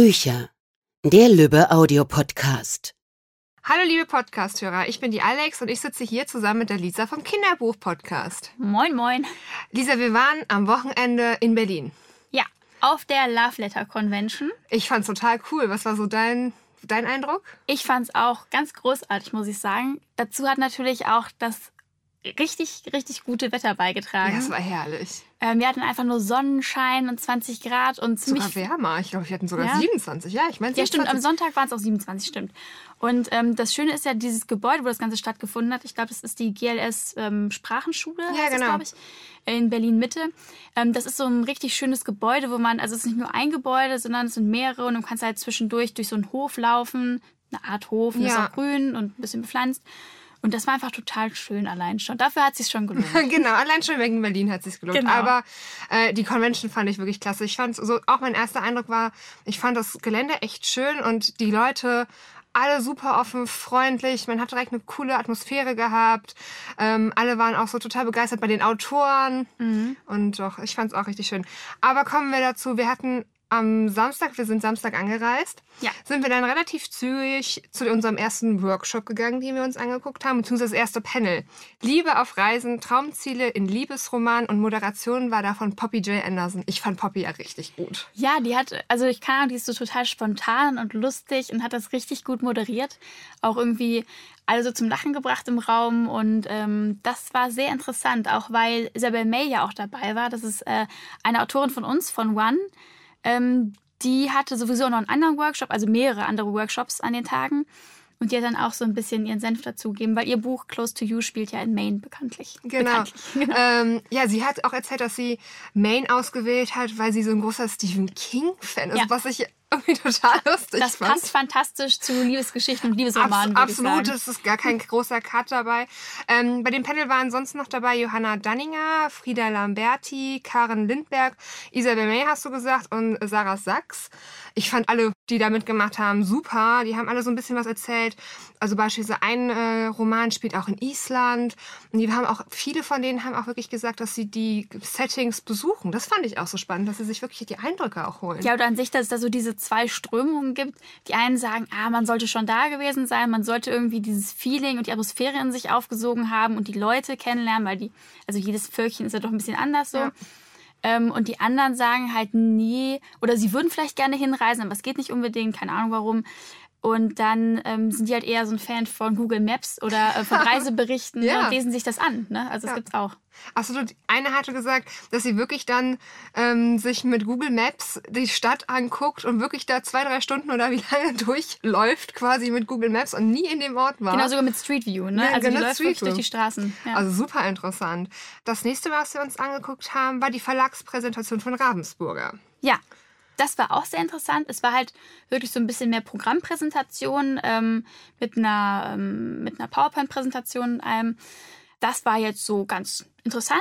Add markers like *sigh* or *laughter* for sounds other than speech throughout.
Bücher. Der Lübbe Audiopodcast. Hallo liebe Podcasthörer, ich bin die Alex und ich sitze hier zusammen mit der Lisa vom Kinderbuch-Podcast. Moin, moin. Lisa, wir waren am Wochenende in Berlin. Ja, auf der Love Letter Convention. Ich fand's total cool. Was war so dein, dein Eindruck? Ich fand's auch ganz großartig, muss ich sagen. Dazu hat natürlich auch das richtig, richtig gute Wetter beigetragen. Ja, es war herrlich. Ähm, wir hatten einfach nur Sonnenschein und 20 Grad und ziemlich. Sogar wärmer. Ich glaube, wir hatten sogar Ja. 27. Ja, ich meine, Ja, stimmt. Am Sonntag waren es auch 27, stimmt. Und ähm, das Schöne ist ja, dieses Gebäude, wo das Ganze stattgefunden hat, ich glaube, das ist die GLS ähm, Sprachenschule, Ja, genau. glaube ich, in Berlin-Mitte. Ähm, das ist so ein richtig schönes Gebäude, wo man, also es ist nicht nur ein Gebäude, sondern es sind mehrere und du kannst halt zwischendurch durch so einen Hof laufen, eine Art Hof, und das ist Ja. auch grün und ein bisschen bepflanzt. Und das war einfach total schön allein schon. Dafür hat es sich schon gelohnt. *laughs* genau, allein schon wegen Berlin hat sich gelohnt. Genau. Aber äh, die Convention fand ich wirklich klasse. Ich fand so, auch mein erster Eindruck war, ich fand das Gelände echt schön und die Leute alle super offen, freundlich. Man hat direkt eine coole Atmosphäre gehabt. Ähm, alle waren auch so total begeistert bei den Autoren. Mhm. Und doch, ich fand es auch richtig schön. Aber kommen wir dazu, wir hatten am Samstag, wir sind Samstag angereist, Ja. sind wir dann relativ zügig zu unserem ersten Workshop gegangen, den wir uns angeguckt haben, beziehungsweise das erste Panel. Liebe auf Reisen, Traumziele in Liebesroman und Moderation war da von Poppy J. Anderson. Ich fand Poppy ja richtig gut. Ja, die hat, also ich kann Ahnung, die ist so total spontan und lustig und hat das richtig gut moderiert. Auch irgendwie alle so zum Lachen gebracht im Raum und ähm, das war sehr interessant, auch weil Isabel May ja auch dabei war. Das ist äh, eine Autorin von uns, von One. Ähm, die hatte sowieso noch einen anderen Workshop, also mehrere andere Workshops an den Tagen. Und die hat dann auch so ein bisschen ihren Senf dazugegeben, weil ihr Buch Close to You spielt ja in Maine bekanntlich. Genau. Bekanntlich. *laughs* Ähm, ja, sie hat auch erzählt, dass sie Maine ausgewählt hat, weil sie so ein großer Stephen King-Fan ist, Ja. was ich irgendwie total lustig Das fand. passt fantastisch zu Liebesgeschichten und Abs Liebesromanen. ich absolut, es ist gar kein großer Cut dabei. Ähm, bei dem Panel waren sonst noch dabei Johanna Danninger, Frieda Lamberti, Karen Lindberg, Isabel May hast du gesagt und Sarah Sachs. Ich fand alle, die da mitgemacht haben, super. Die haben alle so ein bisschen was erzählt. Also beispielsweise ein äh, Roman spielt auch in Island. Und die haben auch, viele von denen haben auch wirklich gesagt, dass sie die Settings besuchen. Das fand ich auch so spannend, dass sie sich wirklich die Eindrücke auch holen. Ja, oder an sich, dass da so diese zwei Strömungen gibt. Die einen sagen, ah, man sollte schon da gewesen sein, man sollte irgendwie dieses Feeling und die Atmosphäre in sich aufgesogen haben und die Leute kennenlernen, weil die, also jedes Völkchen ist ja doch ein bisschen anders so. Ja. Ähm, und die anderen sagen halt, nee, oder sie würden vielleicht gerne hinreisen, aber es geht nicht unbedingt, keine Ahnung warum. Und dann ähm, sind die halt eher so ein Fan von Google Maps oder äh, von *laughs* Reiseberichten Ja. und lesen sich das an. Ne? Also Ja. das gibt's auch. Absolut. Eine hatte gesagt, dass sie wirklich dann ähm, sich mit Google Maps die Stadt anguckt und wirklich da zwei, drei Stunden oder wie lange *laughs* durchläuft quasi mit Google Maps und nie in dem Ort war. Genau, sogar mit Street View. Ne? Ja, also die genau, läuft Street wirklich durch die Straßen. Ja. Also super interessant. Das nächste, was wir uns angeguckt haben, war die Verlagspräsentation von Ravensburger. Ja, das war auch sehr interessant. Es war halt wirklich so ein bisschen mehr Programmpräsentation ähm, mit einer, ähm, einer PowerPoint-Präsentation. Ähm, das war jetzt so ganz interessant.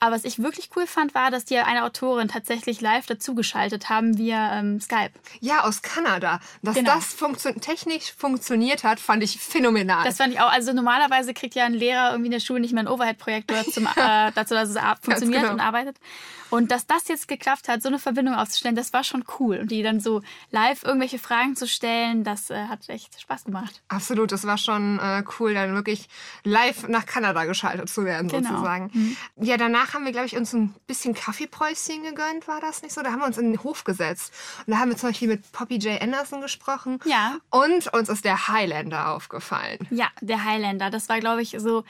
Aber was ich wirklich cool fand, war, dass die eine Autorin tatsächlich live dazugeschaltet haben via ähm, Skype. Ja, aus Kanada. Dass Genau. das funktio technisch funktioniert hat, fand ich phänomenal. Das fand ich auch. Also normalerweise kriegt ja ein Lehrer irgendwie in der Schule nicht mehr einen Overhead-Projektor zum, *laughs* äh, dazu, dass es funktioniert genau. und arbeitet. Und dass das jetzt geklappt hat, so eine Verbindung aufzustellen, das war schon cool. Und die dann so live irgendwelche Fragen zu stellen, das äh, hat echt Spaß gemacht. Absolut, das war schon äh, cool, dann wirklich live nach Kanada geschaltet zu werden, Genau. sozusagen. Ja, danach haben wir, glaube ich, uns ein bisschen Kaffeepäuschen gegönnt, war das nicht so? Da haben wir uns in den Hof gesetzt. Und da haben wir zum Beispiel mit Poppy J. Anderson gesprochen. Ja. Und uns ist der Highlander aufgefallen. Ja, der Highlander. Das war, glaube ich, so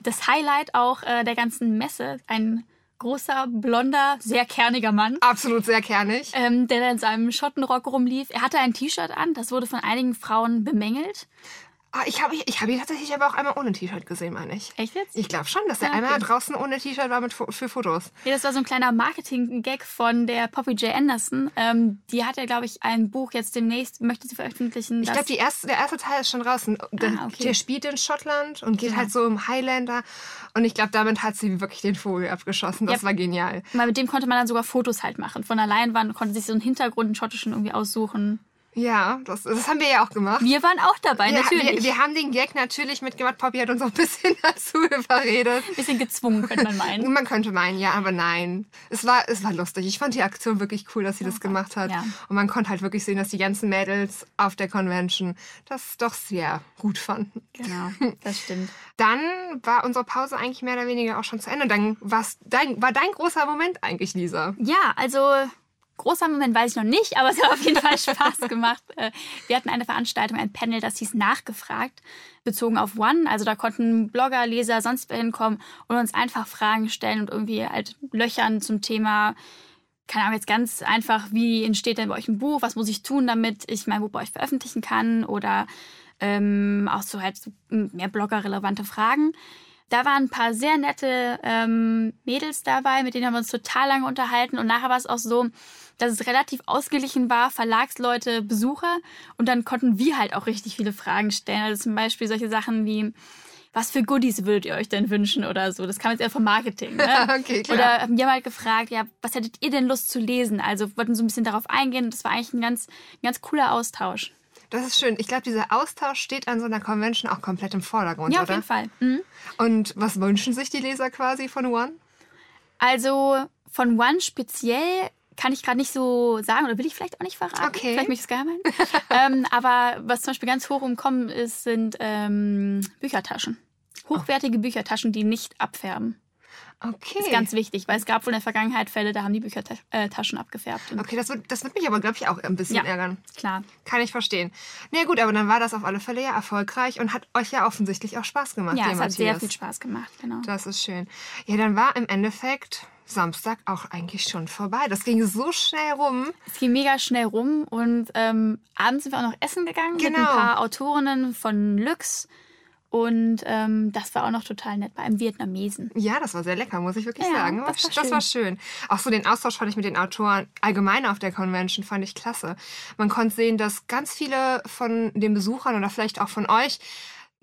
das Highlight auch äh, der ganzen Messe. Ein großer, blonder, sehr kerniger Mann. Absolut sehr kernig. Ähm, der in seinem Schottenrock rumlief. Er hatte ein T-Shirt an, das wurde von einigen Frauen bemängelt. Ah, ich habe ich hab ihn tatsächlich aber auch einmal ohne T-Shirt gesehen, meine ich. Echt jetzt? Ich glaube schon, dass er Ah, okay. einmal draußen ohne T-Shirt war mit, für Fotos. Ja, das war so ein kleiner Marketing-Gag von der Poppy J. Anderson. Ähm, die hat ja, glaube ich, ein Buch jetzt demnächst, möchte sie veröffentlichen. Ich glaube, erste, der erste Teil ist schon draußen. Der, Ah, okay. der spielt in Schottland und geht Ja. halt so im Highlander. Und ich glaube, damit hat sie wirklich den Vogel abgeschossen. Das Yep. war genial. Weil mit dem konnte man dann sogar Fotos halt machen. Von der Leinwand konnte sich so einen Hintergrund, einen schottischen irgendwie aussuchen. Ja, das, das haben wir ja auch gemacht. Wir waren auch dabei, wir, natürlich. Wir, wir haben den Gag natürlich mitgemacht. Poppy hat uns auch ein bisschen *laughs* dazu überredet. Bisschen gezwungen, könnte man meinen. *laughs* Man könnte meinen, ja, aber nein. Es war, es war lustig. Ich fand die Aktion wirklich cool, dass sie das gemacht hat. Ja. Und man konnte halt wirklich sehen, dass die ganzen Mädels auf der Convention das doch sehr gut fanden. Genau, das stimmt. *laughs* Dann war unsere Pause eigentlich mehr oder weniger auch schon zu Ende. Und dann dein, war dein großer Moment eigentlich, Lisa. Ja, also großer Moment weiß ich noch nicht, aber es hat auf jeden Fall Spaß gemacht. *laughs* Äh, Wir hatten eine Veranstaltung, ein Panel, das hieß Nachgefragt, bezogen auf One. Also da konnten Blogger, Leser, sonst wer hinkommen und uns einfach Fragen stellen und irgendwie halt löchern zum Thema, keine Ahnung, jetzt ganz einfach, wie entsteht denn bei euch ein Buch, was muss ich tun, damit ich mein Buch bei euch veröffentlichen kann oder ähm, auch so halt mehr bloggerrelevante Fragen. Da waren ein paar sehr nette ähm, Mädels dabei, mit denen haben wir uns total lange unterhalten. Und nachher war es auch so, dass es relativ ausgeglichen war, Verlagsleute, Besucher. Und dann konnten wir halt auch richtig viele Fragen stellen. Also zum Beispiel solche Sachen wie, was für Goodies würdet ihr euch denn wünschen oder so? Das kam jetzt eher vom Marketing. Ne? *laughs* Okay, klar. Oder haben wir mal gefragt, ja, was hättet ihr denn Lust zu lesen? Also wollten so ein bisschen darauf eingehen. Das war eigentlich ein ganz, ein ganz cooler Austausch. Das ist schön. Ich glaube, dieser Austausch steht an so einer Convention auch komplett im Vordergrund, Ja, auf oder? jeden Fall. Mhm. Und was wünschen sich die Leser quasi von One? Also von One speziell kann ich gerade nicht so sagen oder will ich vielleicht auch nicht verraten. Okay. Vielleicht möchte ich es geheim halten. *laughs* ähm, aber was zum Beispiel ganz hoch umkommen ist, sind ähm, Büchertaschen. Hochwertige Büchertaschen, die nicht abfärben. Okay. Ist ganz wichtig, weil es gab wohl in der Vergangenheit Fälle, da haben die Büchertaschen abgefärbt. Und Okay, das wird, das wird mich aber, glaube ich, auch ein bisschen Ja. ärgern. Klar. Kann ich verstehen. Na ja, gut, aber dann war das auf alle Fälle ja erfolgreich und hat euch ja offensichtlich auch Spaß gemacht, Ja, es hat sehr viel Spaß gemacht, genau. Das ist schön. Ja, dann war im Endeffekt Samstag auch eigentlich schon vorbei. Das ging so schnell rum. Es ging mega schnell rum und ähm, abends sind wir auch noch essen gegangen mit Genau. ein paar Autorinnen von Lux. Und ähm, das war auch noch total nett bei einem Vietnamesen. Ja, das war sehr lecker, muss ich wirklich Ja, sagen. das war das schön. war schön. Auch so den Austausch fand ich mit den Autoren allgemein auf der Convention fand ich klasse. Man konnte sehen, dass ganz viele von den Besuchern oder vielleicht auch von euch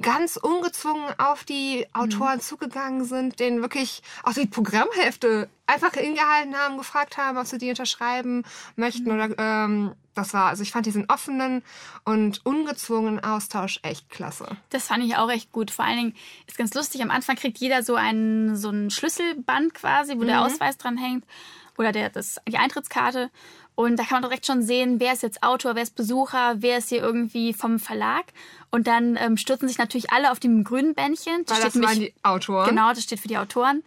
ganz ungezwungen auf die Mhm. Autoren zugegangen sind, denen wirklich auch die Programmhefte einfach hingehalten haben, gefragt haben, ob sie die unterschreiben möchten Mhm. oder ähm, das war, also ich fand diesen offenen und ungezwungenen Austausch echt klasse. Das fand ich auch echt gut. Vor allen Dingen ist ganz lustig, am Anfang kriegt jeder so einen, so ein Schlüsselband quasi, wo der Mhm. Ausweis dran hängt. Oder der, das, die Eintrittskarte. Und da kann man direkt schon sehen, wer ist jetzt Autor, wer ist Besucher, wer ist hier irgendwie vom Verlag. Und dann ähm, stürzen sich natürlich alle auf dem grünen Bändchen. Weil das steht waren die Autoren. Genau, das steht für die Autoren.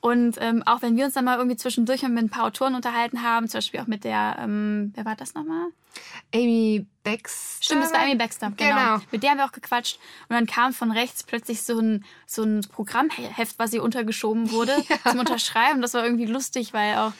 Und ähm, auch wenn wir uns dann mal irgendwie zwischendurch mit ein paar Autoren unterhalten haben, zum Beispiel auch mit der, ähm, wer war das nochmal? Amy Baxter. Stimmt, das war Amy Baxter, genau. Genau. Mit der haben wir auch gequatscht. Und dann kam von rechts plötzlich so ein, so ein Programmheft, was ihr untergeschoben wurde, *laughs* zum Unterschreiben. Das war irgendwie lustig, weil auch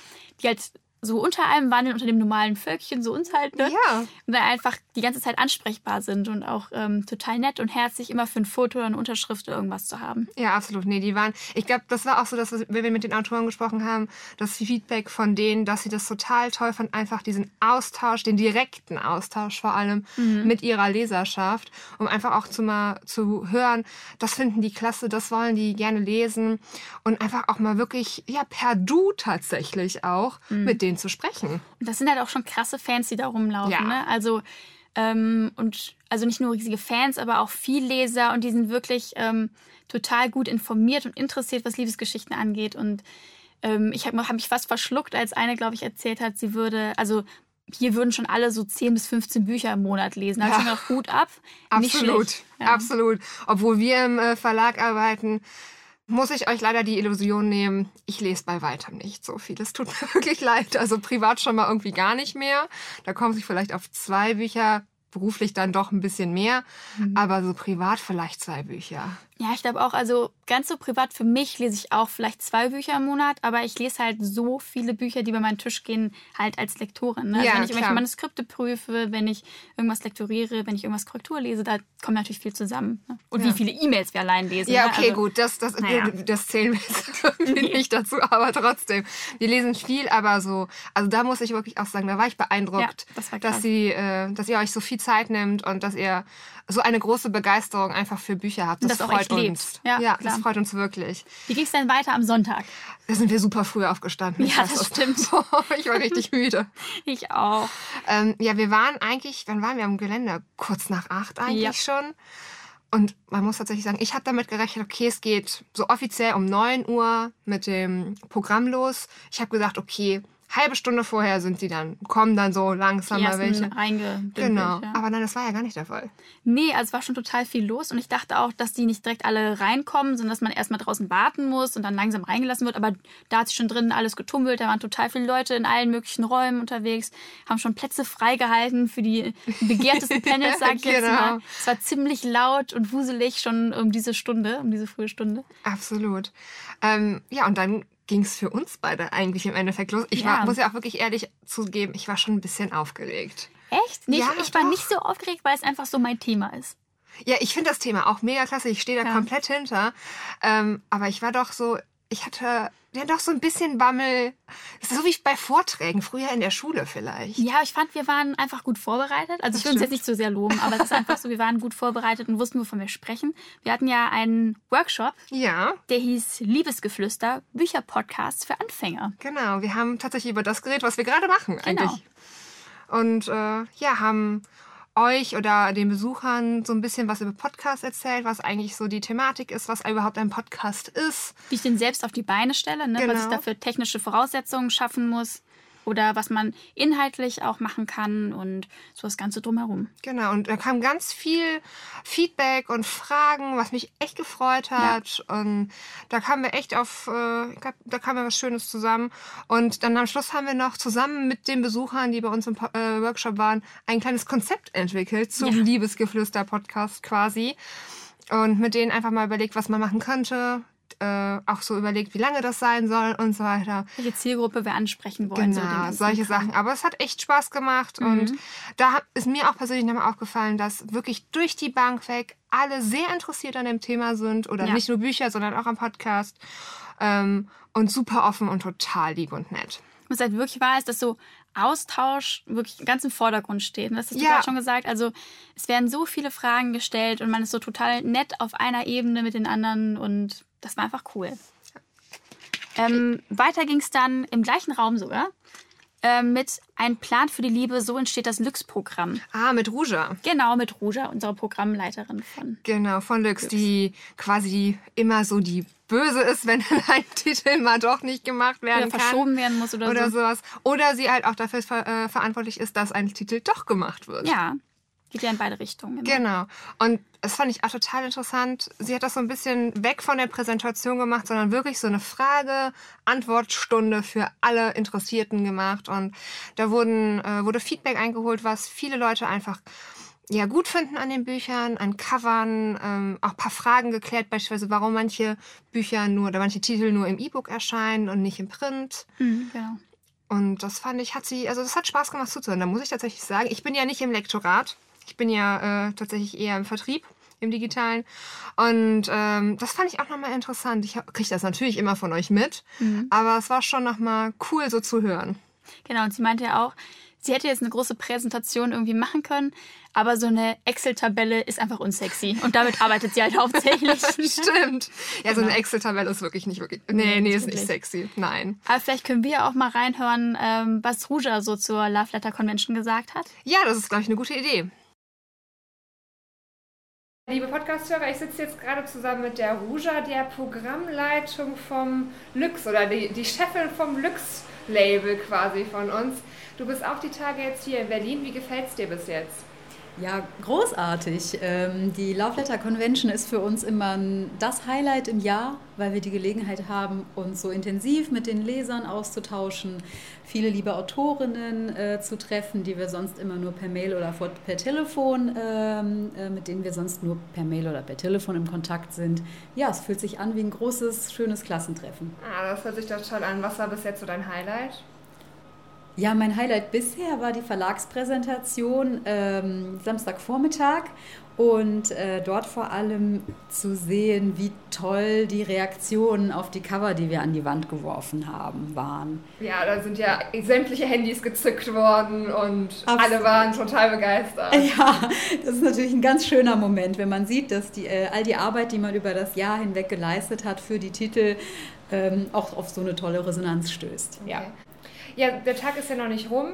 die halt so unter einem wandeln, unter dem normalen Völkchen, so uns halt, ne? Ja. Und dann einfach die ganze Zeit ansprechbar sind und auch ähm, total nett und herzlich, immer für ein Foto oder eine Unterschrift oder irgendwas zu haben. Ja, absolut. Nee, die waren. Ich glaube, das war auch so, dass wir- wenn wir mit den Autoren gesprochen haben, das Feedback von denen, dass sie das total toll fanden, einfach diesen Austausch, den direkten Austausch vor allem mit ihrer Leserschaft, um einfach auch zu mal zu hören, das finden die klasse, das wollen die gerne lesen und einfach auch mal wirklich, ja, per Du tatsächlich auch mit denen zu sprechen. Und das sind halt auch schon krasse Fans, die da rumlaufen. Ja. Ne? Also, ähm, und also nicht nur riesige Fans, aber auch viel Leser und die sind wirklich ähm, total gut informiert und interessiert, was Liebesgeschichten angeht. Und ähm, ich habe hab mich fast verschluckt, als eine, glaube ich, erzählt hat, sie würde, also hier würden schon alle so 10 bis 15 Bücher im Monat lesen. Da ich Ja. schon gedacht, Hut ab. Absolut. Ja. absolut. Obwohl wir im äh, Verlag arbeiten, muss ich euch leider die Illusion nehmen, ich lese bei weitem nicht so viel. Es tut *laughs* mir wirklich leid. Also privat schon mal irgendwie gar nicht mehr. Da kommen sich vielleicht auf zwei Bücher, beruflich dann doch ein bisschen mehr. Mhm. Aber so privat vielleicht zwei Bücher. Ja, ich glaube auch, also ganz so privat für mich lese ich auch vielleicht zwei Bücher im Monat, aber ich lese halt so viele Bücher, die über meinen Tisch gehen, halt als Lektorin. Ne? Also Ja, wenn ich irgendwelche. Manuskripte prüfe, wenn ich irgendwas lektoriere, wenn ich irgendwas Korrektur lese, da kommt natürlich viel zusammen. Ne? Und Ja. wie viele E-Mails wir allein lesen. Ja, ne? okay, also, gut, das, das, naja. *laughs* das zählen wir jetzt irgendwie *laughs* *laughs* nicht dazu, aber trotzdem. Wir lesen viel, aber so, also da muss ich wirklich auch sagen, da war ich beeindruckt, Ja, das war dass, sie, äh, dass ihr euch so viel Zeit nimmt und dass ihr so eine große Begeisterung einfach für Bücher habt. Das, das freut uns. Ja, ja das freut uns wirklich. Wie ging es denn weiter am Sonntag? Da sind wir super früh aufgestanden. Ja, weiß das stimmt. *laughs* ich war richtig müde. *laughs* Ich auch. Ähm, ja, wir waren eigentlich, wann waren wir am Gelände? Kurz nach acht eigentlich Ja. schon. Und man muss tatsächlich sagen, ich habe damit gerechnet, okay, es geht so offiziell um 9 Uhr mit dem Programm los. Ich habe gesagt, okay, halbe Stunde vorher sind die dann, kommen dann so langsam mal welche. Genau. Ja. Aber nein, das war ja gar nicht der Fall. Nee, also es war schon total viel los und ich dachte auch, dass die nicht direkt alle reinkommen, sondern dass man erstmal draußen warten muss und dann langsam reingelassen wird. Aber da hat sich schon drinnen alles getummelt, da waren total viele Leute in allen möglichen Räumen unterwegs, haben schon Plätze freigehalten für die begehrtesten Panels, *laughs* sag ich jetzt Genau. mal. Es war ziemlich laut und wuselig schon um diese Stunde, um diese frühe Stunde. Absolut. Ähm, ja, und dann ging es für uns beide eigentlich im Endeffekt los. Ich Ja. war, muss ja auch wirklich ehrlich zugeben, ich war schon ein bisschen aufgeregt. Echt? Nee, Ja, ich, ich war nicht so aufgeregt, weil es einfach so mein Thema ist. Ja, ich finde das Thema auch mega klasse. Ich stehe da Ja. komplett hinter. Ähm, aber ich war doch so, ich hatte ja doch so ein bisschen Bammel. Das ist so wie bei Vorträgen, früher in der Schule vielleicht. Ja, ich fand, wir waren einfach gut vorbereitet. Also ich Das will uns jetzt nicht so sehr loben, aber es ist einfach so, wir waren gut vorbereitet und wussten, wovon wir sprechen. Wir hatten ja einen Workshop, Ja, der hieß Liebesgeflüster, Bücherpodcasts für Anfänger. genau. Wir haben tatsächlich über das geredet, was wir gerade machen Genau. eigentlich. Und äh, ja, haben euch oder den Besuchern so ein bisschen was über Podcasts erzählt, was eigentlich so die Thematik ist, was überhaupt ein Podcast ist. Wie ich den selbst auf die Beine stelle, ne? was ich Genau. dafür technische Voraussetzungen schaffen muss. Oder was man inhaltlich auch machen kann und so das Ganze drumherum. Genau, und da kam ganz viel Feedback und Fragen, was mich echt gefreut hat. Und da kamen wir echt auf, äh, da kam ja was Schönes zusammen. Und dann am Schluss haben wir noch zusammen mit den Besuchern, die bei uns im äh, Workshop waren, ein kleines Konzept entwickelt zum Ja. Liebesgeflüster-Podcast quasi. Und mit denen einfach mal überlegt, was man machen könnte. Äh, auch so überlegt, wie lange das sein soll und so weiter. Welche Zielgruppe wir ansprechen wollen. so Genau, ganzen solche Kram. Sachen. Aber es hat echt Spaß gemacht und da ist mir auch persönlich nochmal aufgefallen, dass wirklich durch die Bank weg alle sehr interessiert an dem Thema sind oder Ja. nicht nur Bücher, sondern auch am Podcast ähm, und super offen und total lieb und nett. was halt wirklich wahr ist, dass so Austausch wirklich ganz im Vordergrund steht. Das hast du Ja. gerade schon gesagt. Also es werden so viele Fragen gestellt und man ist so total nett auf einer Ebene mit den anderen und das war einfach cool. Ähm, weiter ging es dann im gleichen Raum sogar ähm, mit Ein Plan für die Liebe, so entsteht das Lux-Programm. Ah, mit Ruja. Genau, mit Ruja, unserer Programmleiterin von. Genau, von Lux, die quasi immer so die Böse ist, wenn *laughs* ein Titel mal doch nicht gemacht werden Oder kann. verschoben werden muss oder, oder so. sowas. Oder sie halt auch dafür ver äh, verantwortlich ist, dass ein Titel doch gemacht wird. Ja, geht ja in beide Richtungen. Immer. Genau. Und das fand ich auch total interessant. Sie hat das so ein bisschen weg von der Präsentation gemacht, sondern wirklich so eine Frage-Antwort-Stunde für alle Interessierten gemacht. Und da wurden, äh, wurde Feedback eingeholt, was viele Leute einfach ja, gut finden an den Büchern, an Covern, ähm, auch ein paar Fragen geklärt, beispielsweise warum manche Bücher nur oder manche Titel nur im E-Book erscheinen und nicht im Print. Mhm, genau. Und das fand ich, hat sie, also das hat Spaß gemacht zuzuhören. Da muss ich tatsächlich sagen, ich bin ja nicht im Lektorat. Ich bin ja äh, tatsächlich eher im Vertrieb, im Digitalen. Und ähm, das fand ich auch nochmal interessant. Ich kriege das natürlich immer von euch mit, aber es war schon nochmal cool so zu hören. Genau, und sie meinte ja auch, sie hätte jetzt eine große Präsentation irgendwie machen können, aber so eine Excel-Tabelle ist einfach unsexy. Und damit arbeitet sie halt *laughs* hauptsächlich. Stimmt. Ja, so eine Genau. Excel-Tabelle ist wirklich nicht wirklich. Nee, Nee, ist nicht sexy. Nein. Aber vielleicht können wir auch mal reinhören, ähm, was Ruja so zur Love Letter Convention gesagt hat. Ja, das ist, glaube ich, eine gute Idee. Liebe Podcast-Hörer, ich sitze jetzt gerade zusammen mit der Ruja, der Programmleitung vom Lux oder die, die Chefin vom Lux-Label quasi von uns. Du bist auch die Tage jetzt hier in Berlin. Wie gefällt es dir bis jetzt? Ja, großartig. Ähm, Die Love Letter Convention ist für uns immer das Highlight im Jahr, weil wir die Gelegenheit haben, uns so intensiv mit den Lesern auszutauschen, viele liebe Autorinnen äh, zu treffen, die wir sonst immer nur per Mail oder per Telefon, ähm, äh, mit denen wir sonst nur per Mail oder per Telefon im Kontakt sind. Ja, es fühlt sich an wie ein großes, schönes Klassentreffen. Ah, das hört sich doch toll an. Was war bis jetzt so dein Highlight? Ja, mein Highlight bisher war die Verlagspräsentation ähm, Samstagvormittag und äh, dort vor allem zu sehen, wie toll die Reaktionen auf die Cover, die wir an die Wand geworfen haben, waren. Ja, da sind ja sämtliche Handys gezückt worden und Absolut. alle waren total begeistert. *laughs* Ja, das ist natürlich ein ganz schöner Moment, wenn man sieht, dass die, äh, all die Arbeit, die man über das Jahr hinweg geleistet hat für die Titel, ähm, auch auf so eine tolle Resonanz stößt. Okay. Ja. Ja, der Tag ist ja noch nicht rum.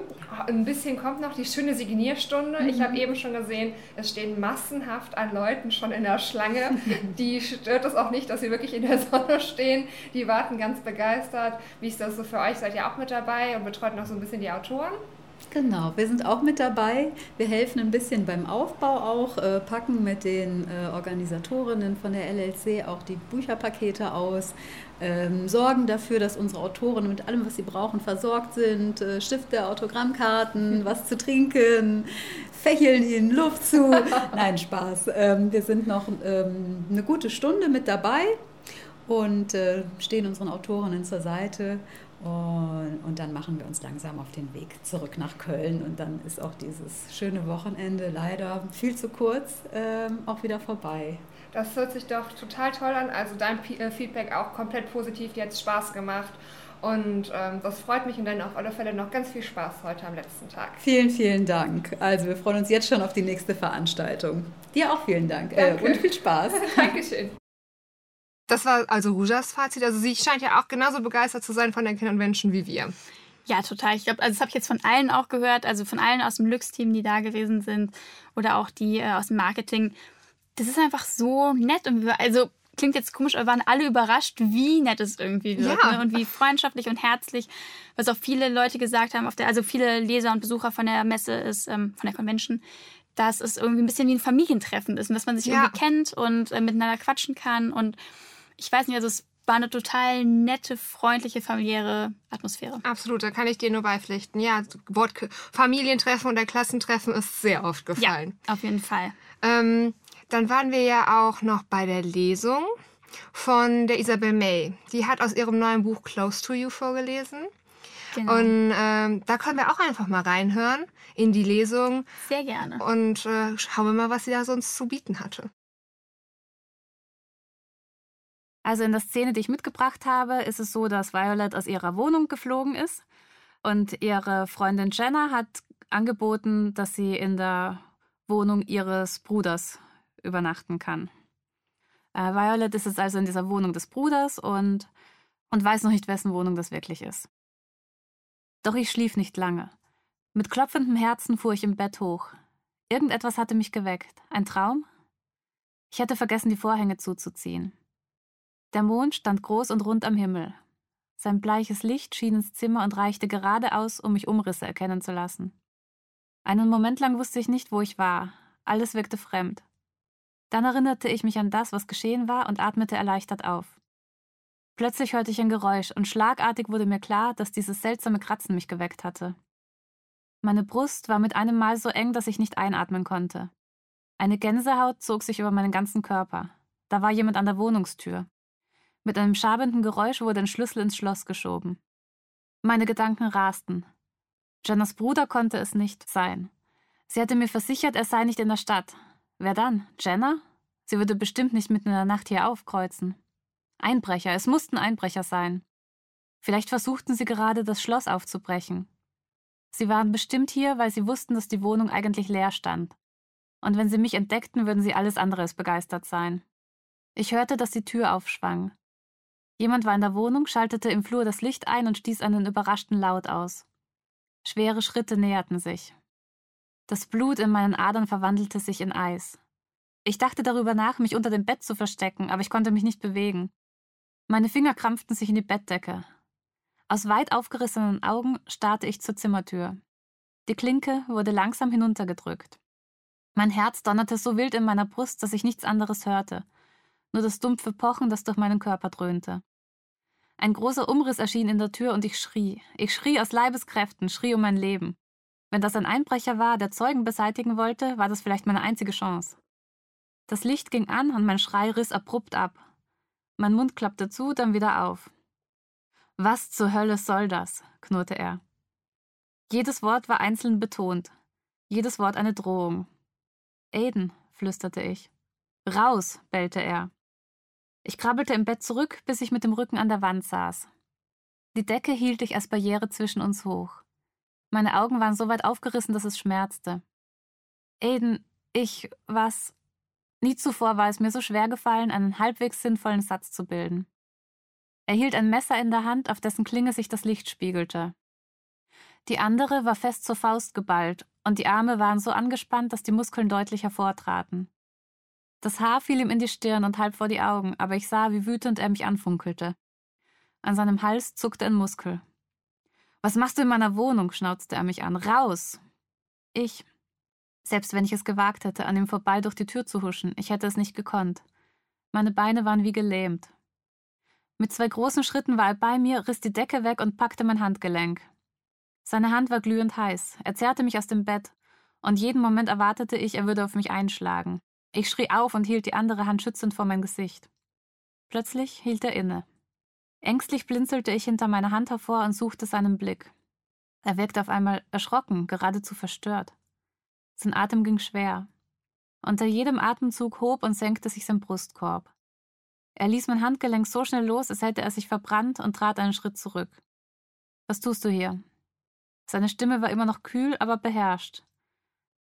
Ein bisschen kommt noch die schöne Signierstunde. Mhm. Ich habe eben schon gesehen, es stehen massenhaft an Leuten schon in der Schlange. *laughs* Die stört es auch nicht, dass sie wirklich in der Sonne stehen. Die warten ganz begeistert. Wie ist das so für euch? Seid ihr auch mit dabei und betreut noch so ein bisschen die Autoren? Genau, wir sind auch mit dabei. Wir helfen ein bisschen beim Aufbau auch, äh, packen mit den äh, Organisatorinnen von der LLC auch die Bücherpakete aus, ähm, sorgen dafür, dass unsere Autoren mit allem, was sie brauchen, versorgt sind. Äh, Stifte, Autogrammkarten, *laughs* was zu trinken, fächeln ihnen Luft zu. *laughs* Nein, Spaß. Ähm, wir sind noch ähm, eine gute Stunde mit dabei und äh, stehen unseren Autorinnen zur Seite und, und, dann machen wir uns langsam auf den Weg zurück nach Köln. Und dann ist auch dieses schöne Wochenende leider viel zu kurz ähm, auch wieder vorbei. Das hört sich doch total toll an. Also dein äh, Feedback auch komplett positiv, dir hat Spaß gemacht. Und ähm, das freut mich und dann auf alle Fälle noch ganz viel Spaß heute am letzten Tag. Vielen, vielen Dank. Also wir freuen uns jetzt schon auf die nächste Veranstaltung. Dir auch vielen Dank äh, und viel Spaß. *laughs* Dankeschön. Das war also Rujas Fazit. Also sie scheint ja auch genauso begeistert zu sein von der Convention wie wir. Ja, total. Ich glaube, also das habe ich jetzt von allen auch gehört, also von allen aus dem Lux-Team, die da gewesen sind oder auch die äh, aus dem Marketing. Das ist einfach so nett und wir, also klingt jetzt komisch, aber waren alle überrascht, wie nett es irgendwie wird ja. ne? und wie freundschaftlich und herzlich, was auch viele Leute gesagt haben, auf der, also viele Leser und Besucher von der Messe ist, ähm, von der Convention, dass es irgendwie ein bisschen wie ein Familientreffen ist und dass man sich ja. irgendwie kennt und äh, miteinander quatschen kann und ich weiß nicht, also es war eine total nette, freundliche, familiäre Atmosphäre. Absolut, da kann ich dir nur beipflichten. Ja, Wort Familientreffen oder Klassentreffen ist sehr oft gefallen. Ja, auf jeden Fall. Ähm, dann waren wir ja auch noch bei der Lesung von der Isabel May. Die hat aus ihrem neuen Buch Close to You vorgelesen. Genau. Und ähm, da können wir auch einfach mal reinhören in die Lesung. Sehr gerne. Und äh, schauen wir mal, was sie da sonst zu bieten hatte. Also in der Szene, die ich mitgebracht habe, ist es so, dass Violet aus ihrer Wohnung geflogen ist und ihre Freundin Jenna hat angeboten, dass sie in der Wohnung ihres Bruders übernachten kann. Äh, Violet ist jetzt also in dieser Wohnung des Bruders und, und weiß noch nicht, wessen Wohnung das wirklich ist. Doch ich schlief nicht lange. Mit klopfendem Herzen fuhr ich im Bett hoch. Irgendetwas hatte mich geweckt. Ein Traum? Ich hatte vergessen, die Vorhänge zuzuziehen. Der Mond stand groß und rund am Himmel. Sein bleiches Licht schien ins Zimmer und reichte geradeaus, um mich Umrisse erkennen zu lassen. Einen Moment lang wusste ich nicht, wo ich war. Alles wirkte fremd. Dann erinnerte ich mich an das, was geschehen war, und atmete erleichtert auf. Plötzlich hörte ich ein Geräusch, und schlagartig wurde mir klar, dass dieses seltsame Kratzen mich geweckt hatte. Meine Brust war mit einem Mal so eng, dass ich nicht einatmen konnte. Eine Gänsehaut zog sich über meinen ganzen Körper. Da war jemand an der Wohnungstür. Mit einem schabenden Geräusch wurde ein Schlüssel ins Schloss geschoben. Meine Gedanken rasten. Jennas Bruder konnte es nicht sein. Sie hatte mir versichert, er sei nicht in der Stadt. Wer dann? Jenna? Sie würde bestimmt nicht mitten in der Nacht hier aufkreuzen. Einbrecher, es mussten Einbrecher sein. Vielleicht versuchten sie gerade, das Schloss aufzubrechen. Sie waren bestimmt hier, weil sie wussten, dass die Wohnung eigentlich leer stand. Und wenn sie mich entdeckten, würden sie alles andere als begeistert sein. Ich hörte, dass die Tür aufschwang. Jemand war in der Wohnung, schaltete im Flur das Licht ein und stieß einen überraschten Laut aus. Schwere Schritte näherten sich. Das Blut in meinen Adern verwandelte sich in Eis. Ich dachte darüber nach, mich unter dem Bett zu verstecken, aber ich konnte mich nicht bewegen. Meine Finger krampften sich in die Bettdecke. Aus weit aufgerissenen Augen starrte ich zur Zimmertür. Die Klinke wurde langsam hinuntergedrückt. Mein Herz donnerte so wild in meiner Brust, dass ich nichts anderes hörte, nur das dumpfe Pochen, das durch meinen Körper dröhnte. Ein großer Umriss erschien in der Tür und ich schrie. Ich schrie aus Leibeskräften, schrie um mein Leben. Wenn das ein Einbrecher war, der Zeugen beseitigen wollte, war das vielleicht meine einzige Chance. Das Licht ging an und mein Schrei riss abrupt ab. Mein Mund klappte zu, dann wieder auf. Was zur Hölle soll das? knurrte er. Jedes Wort war einzeln betont, jedes Wort eine Drohung. Aiden, flüsterte ich. Raus, bellte er. Ich krabbelte im Bett zurück, bis ich mit dem Rücken an der Wand saß. Die Decke hielt ich als Barriere zwischen uns hoch. Meine Augen waren so weit aufgerissen, dass es schmerzte. Aiden, ich, was? Nie zuvor war es mir so schwer gefallen, einen halbwegs sinnvollen Satz zu bilden. Er hielt ein Messer in der Hand, auf dessen Klinge sich das Licht spiegelte. Die andere war fest zur Faust geballt, und die Arme waren so angespannt, dass die Muskeln deutlich hervortraten. Das Haar fiel ihm in die Stirn und halb vor die Augen, aber ich sah, wie wütend er mich anfunkelte. An seinem Hals zuckte ein Muskel. Was machst du in meiner Wohnung? schnauzte er mich an. Raus! Ich. Selbst wenn ich es gewagt hätte, an ihm vorbei durch die Tür zu huschen, ich hätte es nicht gekonnt. Meine Beine waren wie gelähmt. Mit zwei großen Schritten war er bei mir, riss die Decke weg und packte mein Handgelenk. Seine Hand war glühend heiß. Er zerrte mich aus dem Bett, und jeden Moment erwartete ich, er würde auf mich einschlagen. Ich schrie auf und hielt die andere Hand schützend vor mein Gesicht. Plötzlich hielt er inne. Ängstlich blinzelte ich hinter meiner Hand hervor und suchte seinen Blick. Er wirkte auf einmal erschrocken, geradezu verstört. Sein Atem ging schwer. Unter jedem Atemzug hob und senkte sich sein Brustkorb. Er ließ mein Handgelenk so schnell los, als hätte er sich verbrannt und trat einen Schritt zurück. Was tust du hier? Seine Stimme war immer noch kühl, aber beherrscht.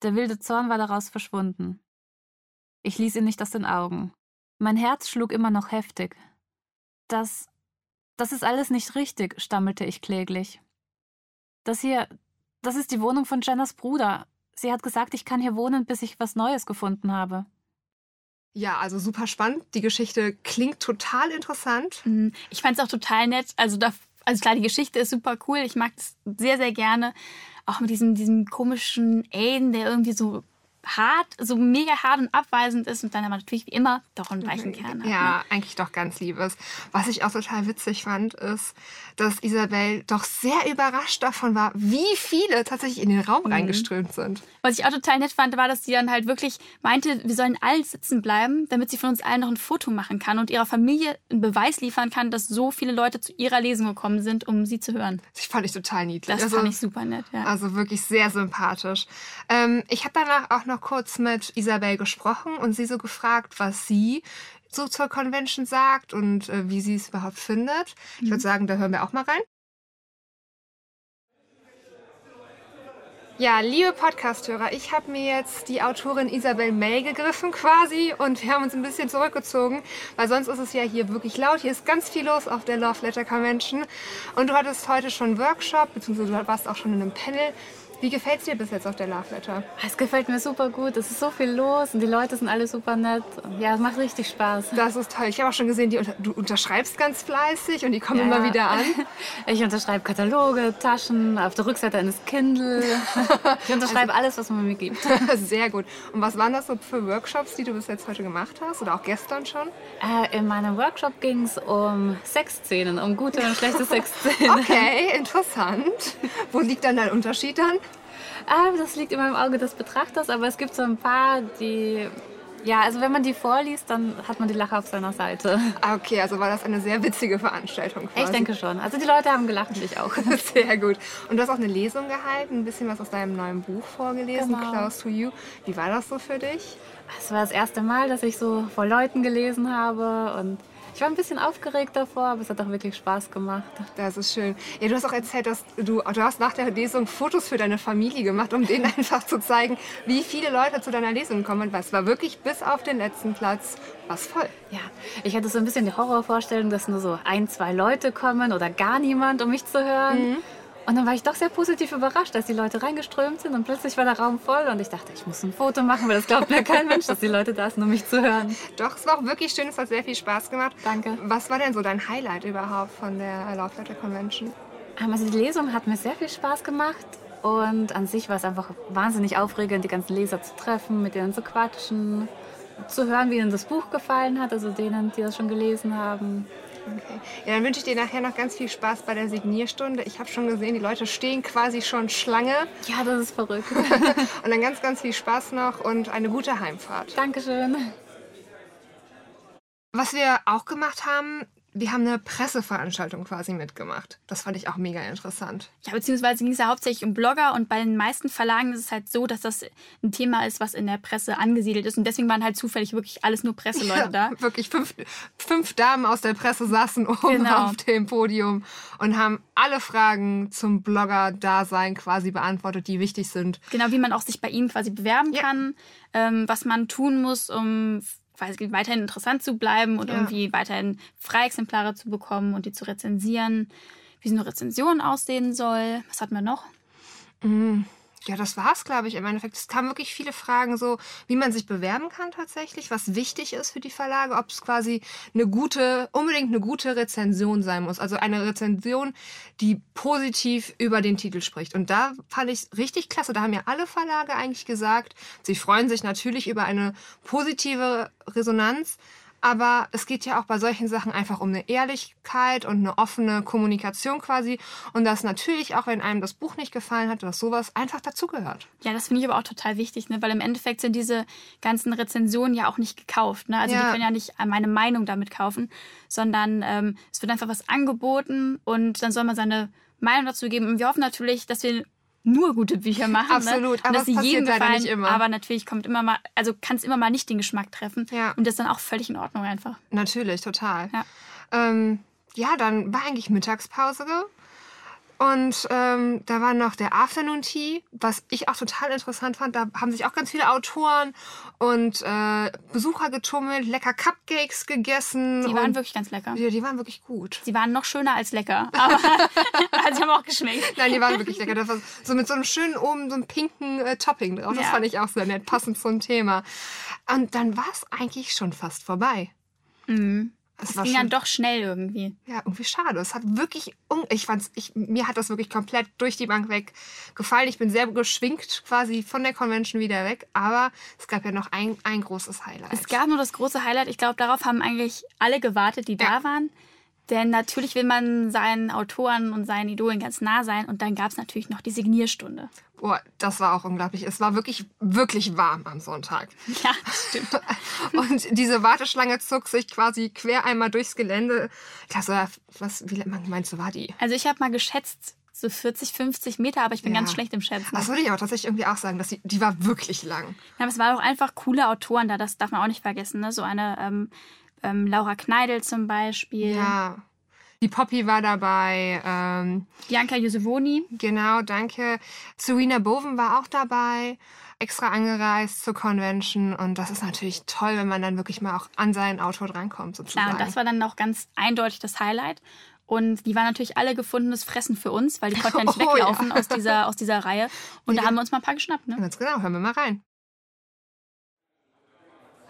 Der wilde Zorn war daraus verschwunden. Ich ließ ihn nicht aus den Augen. Mein Herz schlug immer noch heftig. Das. Das ist alles nicht richtig, stammelte ich kläglich. Das hier. Das ist die Wohnung von Jennas Bruder. Sie hat gesagt, ich kann hier wohnen, bis ich was Neues gefunden habe. Ja, also super spannend. Die Geschichte klingt total interessant. Mhm. Ich fand es auch total nett. Also, da, also klar, die Geschichte ist super cool. Ich mag es sehr, sehr gerne. Auch mit diesem, diesem komischen Aiden, der irgendwie so hart, so mega hart und abweisend ist und dann aber natürlich wie immer doch einen weichen Kern hat. Ja, ne? eigentlich doch ganz lieb ist. Was ich auch total witzig fand, ist, dass Isabel doch sehr überrascht davon war, wie viele tatsächlich in den Raum Mhm. reingeströmt sind. Was ich auch total nett fand, war, dass sie dann halt wirklich meinte, wir sollen alle sitzen bleiben, damit sie von uns allen noch ein Foto machen kann und ihrer Familie einen Beweis liefern kann, dass so viele Leute zu ihrer Lesung gekommen sind, um sie zu hören. Das fand ich total niedlich. Das also, fand ich super nett, ja. also wirklich sehr sympathisch. Ähm, ich habe danach auch noch kurz mit Isabel gesprochen und sie so gefragt, was sie so zur Convention sagt und äh, wie sie es überhaupt findet. Ich Mhm. würde sagen, da hören wir auch mal rein. Ja, liebe Podcasthörer, ich habe mir jetzt die Autorin Isabel May gegriffen quasi und wir haben uns ein bisschen zurückgezogen, weil sonst ist es ja hier wirklich laut. Hier ist ganz viel los auf der Love Letter Convention und du hattest heute schon einen Workshop, beziehungsweise du warst auch schon in einem Panel. Wie gefällt es dir bis jetzt auf der Love Letter? Es gefällt mir super gut. Es ist so viel los und die Leute sind alle super nett. Ja, es macht richtig Spaß. Das ist toll. Ich habe auch schon gesehen, die du unterschreibst ganz fleißig und die kommen Ja, immer wieder an. *laughs* Ich unterschreibe Kataloge, Taschen, auf der Rückseite eines Kindle. *laughs* Ich unterschreibe alles, was man mir gibt. *laughs* Sehr gut. Und was waren das so für Workshops, die du bis jetzt heute gemacht hast oder auch gestern schon? Äh, in meinem Workshop ging es um Sexszenen, um gute und schlechte Sexszenen. Okay, interessant. Wo liegt dann dein Unterschied dann? Ah, das liegt immer im Auge des Betrachters, aber es gibt so ein paar, die. Ja, also wenn man die vorliest, dann hat man die Lache auf seiner Seite. Ah, Okay, also war das eine sehr witzige Veranstaltung. Quasi. Ich denke schon. Also die Leute haben gelacht und ich auch. *laughs* Sehr gut. Und du hast auch eine Lesung gehalten, ein bisschen was aus deinem neuen Buch vorgelesen, Genau. Klaus to You. Wie war das so für dich? Es war das erste Mal, dass ich so vor Leuten gelesen habe und ich war ein bisschen aufgeregt davor, aber es hat auch wirklich Spaß gemacht. Das ist schön. Ja, du hast auch erzählt, dass du, du hast nach der Lesung Fotos für deine Familie gemacht, um denen *laughs* einfach zu zeigen, wie viele Leute zu deiner Lesung kommen. Es war wirklich bis auf den letzten Platz was voll. Ja, ich hatte so ein bisschen die Horrorvorstellung, dass nur so ein, zwei Leute kommen oder gar niemand, um mich zu hören. Und dann war ich doch sehr positiv überrascht, als die Leute reingeströmt sind und plötzlich war der Raum voll und ich dachte, ich muss ein Foto machen, weil das glaubt mir kein Mensch, dass die Leute da sind, um mich zu hören. *laughs* Doch, es war auch wirklich schön, es hat sehr viel Spaß gemacht. Danke. Was war denn so dein Highlight überhaupt von der Love Letter Convention? Ähm, Also die Lesung hat mir sehr viel Spaß gemacht und an sich war es einfach wahnsinnig aufregend, die ganzen Leser zu treffen, mit denen zu quatschen, zu hören, wie ihnen das Buch gefallen hat, also denen, die das schon gelesen haben. Okay. Ja, dann wünsche ich dir nachher noch ganz viel Spaß bei der Signierstunde. Ich habe schon gesehen, die Leute stehen quasi schon Schlange. Ja, das ist verrückt. *laughs* Und dann ganz, ganz viel Spaß noch und eine gute Heimfahrt. Dankeschön. Was wir auch gemacht haben, wir haben eine Presseveranstaltung quasi mitgemacht. Das fand ich auch mega interessant. Ja, beziehungsweise ging es ja hauptsächlich um Blogger und bei den meisten Verlagen ist es halt so, dass das ein Thema ist, was in der Presse angesiedelt ist. Und deswegen waren halt zufällig wirklich alles nur Presseleute ja, da. *laughs* Wirklich fünf, fünf Damen aus der Presse saßen oben Genau. auf dem Podium und haben alle Fragen zum Blogger-Dasein quasi beantwortet, die wichtig sind. Genau, wie man auch sich bei ihnen quasi bewerben Ja. kann, ähm, was man tun muss, um quasi weiterhin interessant zu bleiben und Ja. irgendwie weiterhin Freiexemplare zu bekommen und die zu rezensieren, wie so eine Rezension aussehen soll. Was hat man noch? Mm, Ja, das war's, glaube ich, im Endeffekt. Es kamen wirklich viele Fragen so, wie man sich bewerben kann tatsächlich, was wichtig ist für die Verlage, ob es quasi eine gute, unbedingt eine gute Rezension sein muss. Also eine Rezension, die positiv über den Titel spricht. Und da fand ich richtig klasse. Da haben ja alle Verlage eigentlich gesagt, sie freuen sich natürlich über eine positive Resonanz. Aber es geht ja auch bei solchen Sachen einfach um eine Ehrlichkeit und eine offene Kommunikation quasi. Und dass natürlich auch, wenn einem das Buch nicht gefallen hat, dass sowas einfach dazugehört. Ja, das finde ich aber auch total wichtig, ne? weil im Endeffekt sind diese ganzen Rezensionen ja auch nicht gekauft. Ne? Also Ja. die können ja nicht meine Meinung damit kaufen, sondern ähm, es wird einfach was angeboten und dann soll man seine Meinung dazu geben. Und wir hoffen natürlich, dass wir nur gute Bücher machen. Absolut, ne? aber dass sie jedem gefallen. nicht immer. Aber natürlich kommt immer mal, also kann es immer mal nicht den Geschmack treffen. Ja. Und das ist dann auch völlig in Ordnung einfach. Natürlich, total. Ja. Ähm, ja, dann war eigentlich Mittagspause. Und ähm, da war noch der Afternoon Tea, was ich auch total interessant fand. Da haben sich auch ganz viele Autoren und äh, Besucher getummelt, lecker Cupcakes gegessen. Die waren wirklich ganz lecker. ja, die waren wirklich gut. Sie waren noch schöner als lecker. Aber *laughs* also sie haben auch geschmeckt. Nein, die waren wirklich lecker. Das war so mit so einem schönen oben, so einem pinken äh, Topping drauf. Das Ja. fand ich auch sehr nett, passend zum Thema. Und dann war es eigentlich schon fast vorbei. Mhm. Es Es war ging schon, dann doch schnell irgendwie. ja, irgendwie schade. Es hat wirklich, ich fand's, ich, mir hat das wirklich komplett durch die Bank weg gefallen. Ich bin sehr geschwingt quasi von der Convention wieder weg. Aber es gab ja noch ein, ein großes Highlight. Es gab nur das große Highlight. Ich glaube, darauf haben eigentlich alle gewartet, die Ja. da waren. Denn natürlich will man seinen Autoren und seinen Idolen ganz nah sein. Und dann gab es natürlich noch die Signierstunde. Boah, das war auch unglaublich. Es war wirklich, wirklich warm am Sonntag. *laughs* Ja, stimmt. *laughs* Und diese Warteschlange zog sich quasi quer einmal durchs Gelände. Klasse, was, wie meinst du, war die? Also ich habe mal geschätzt, so 40, 50 Meter, aber ich bin Ja. ganz schlecht im Schätzen. Das würde ich aber tatsächlich irgendwie auch sagen, dass die, die war wirklich lang. Ja, aber es waren auch einfach coole Autoren da, das darf man auch nicht vergessen. Ne? So eine ähm, ähm, Laura Kneidel zum Beispiel, Ja. Die Poppy war dabei. Ähm, Bianca Josevoni. genau, danke. Serena Boven war auch dabei. Extra angereist zur Convention. Und das ist natürlich toll, wenn man dann wirklich mal auch an seinen Autor drankommt, sozusagen. Klar, und das war dann auch ganz eindeutig das Highlight. Und die waren natürlich alle gefundenes Fressen für uns, weil die konnten ja nicht *laughs* Oh, weglaufen ja. aus, dieser, aus dieser Reihe. Und da Ja. haben wir uns mal ein paar geschnappt. Ne? Ganz genau, hören wir mal rein.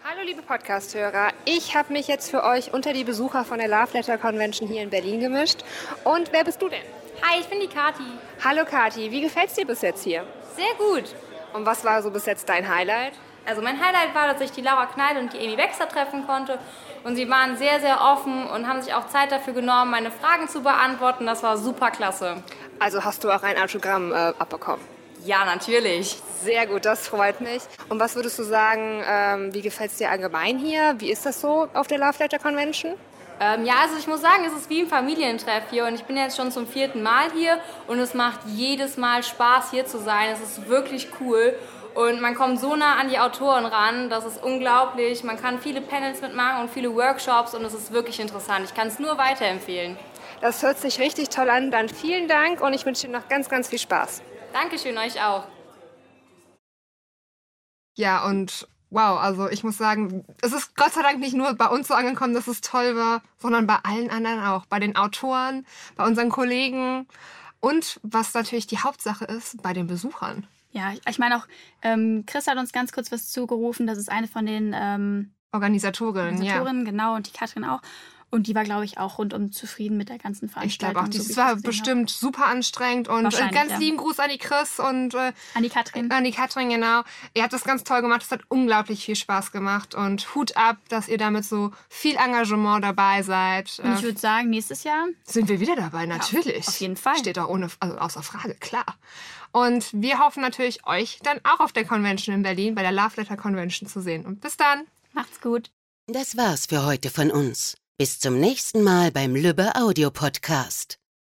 Hallo liebe Podcast-Hörer, ich habe mich jetzt für euch unter die Besucher von der Love Letter Convention hier in Berlin gemischt. Und wer bist du denn? Hi, ich bin die Kati. Hallo Kati, wie gefällt's dir bis jetzt hier? Sehr gut. Und was war so bis jetzt dein Highlight? Also mein Highlight war, dass ich die Laura Kneidl und die Amy Baxter treffen konnte. Und sie waren sehr, sehr offen und haben sich auch Zeit dafür genommen, meine Fragen zu beantworten. Das war super klasse. Also hast du auch ein Autogramm äh, abbekommen? Ja, natürlich. Sehr gut, das freut mich. Und was würdest du sagen, ähm, wie gefällt's dir allgemein hier? Wie ist das so auf der Love Letter Convention? Ähm, ja, also ich muss sagen, es ist wie ein Familientreff hier und ich bin jetzt schon zum vierten Mal hier und es macht jedes Mal Spaß hier zu sein. Es ist wirklich cool und man kommt so nah an die Autoren ran, das ist unglaublich. Man kann viele Panels mitmachen und viele Workshops und es ist wirklich interessant. Ich kann es nur weiterempfehlen. Das hört sich richtig toll an. Dann vielen Dank und ich wünsche dir noch ganz, ganz viel Spaß. Dankeschön euch auch. Ja, und wow, also ich muss sagen, es ist Gott sei Dank nicht nur bei uns so angekommen, dass es toll war, sondern bei allen anderen auch. Bei den Autoren, bei unseren Kollegen und was natürlich die Hauptsache ist, bei den Besuchern. Ja, ich meine auch, ähm, Chris hat uns ganz kurz was zugerufen. Das ist eine von den ähm, Organisatorinnen, ja. Organisatorinnen, genau, und die Katrin auch. Und die war, glaube ich, auch rundum zufrieden mit der ganzen Ich Veranstaltung. glaube auch, so das wie ich war bestimmt super anstrengend und äh, ganz ja. lieben Gruß an die Chris und äh, habe. An die Katrin. an die Katrin, genau. Ihr habt das ganz toll gemacht, es hat unglaublich viel Spaß gemacht und Hut ab, dass ihr damit so viel Engagement dabei seid. Und ich Äh, würde sagen, nächstes Jahr sind wir wieder dabei, natürlich. auf jeden Fall. Steht auch ohne, also außer Frage, klar. Und wir hoffen natürlich, euch dann auch auf der Convention in Berlin, bei der Love Letter Convention zu sehen. Und bis dann. macht's gut. Das war's für heute von uns. Bis zum nächsten Mal beim Lübbe Audio Podcast.